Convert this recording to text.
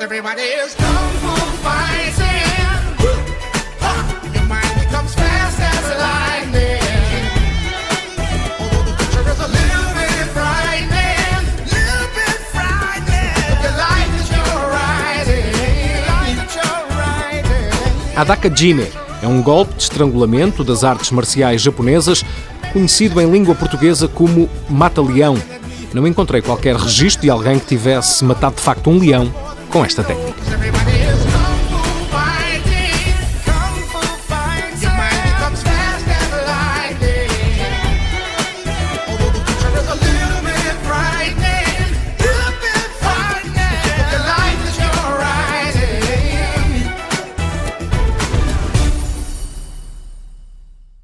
Everybody is kung fu fighting. Riding. Adaka Jime é um golpe de estrangulamento das artes marciais japonesas, conhecido em língua portuguesa como mata-leão. Não encontrei qualquer registro de alguém que tivesse matado de facto um leão com esta técnica.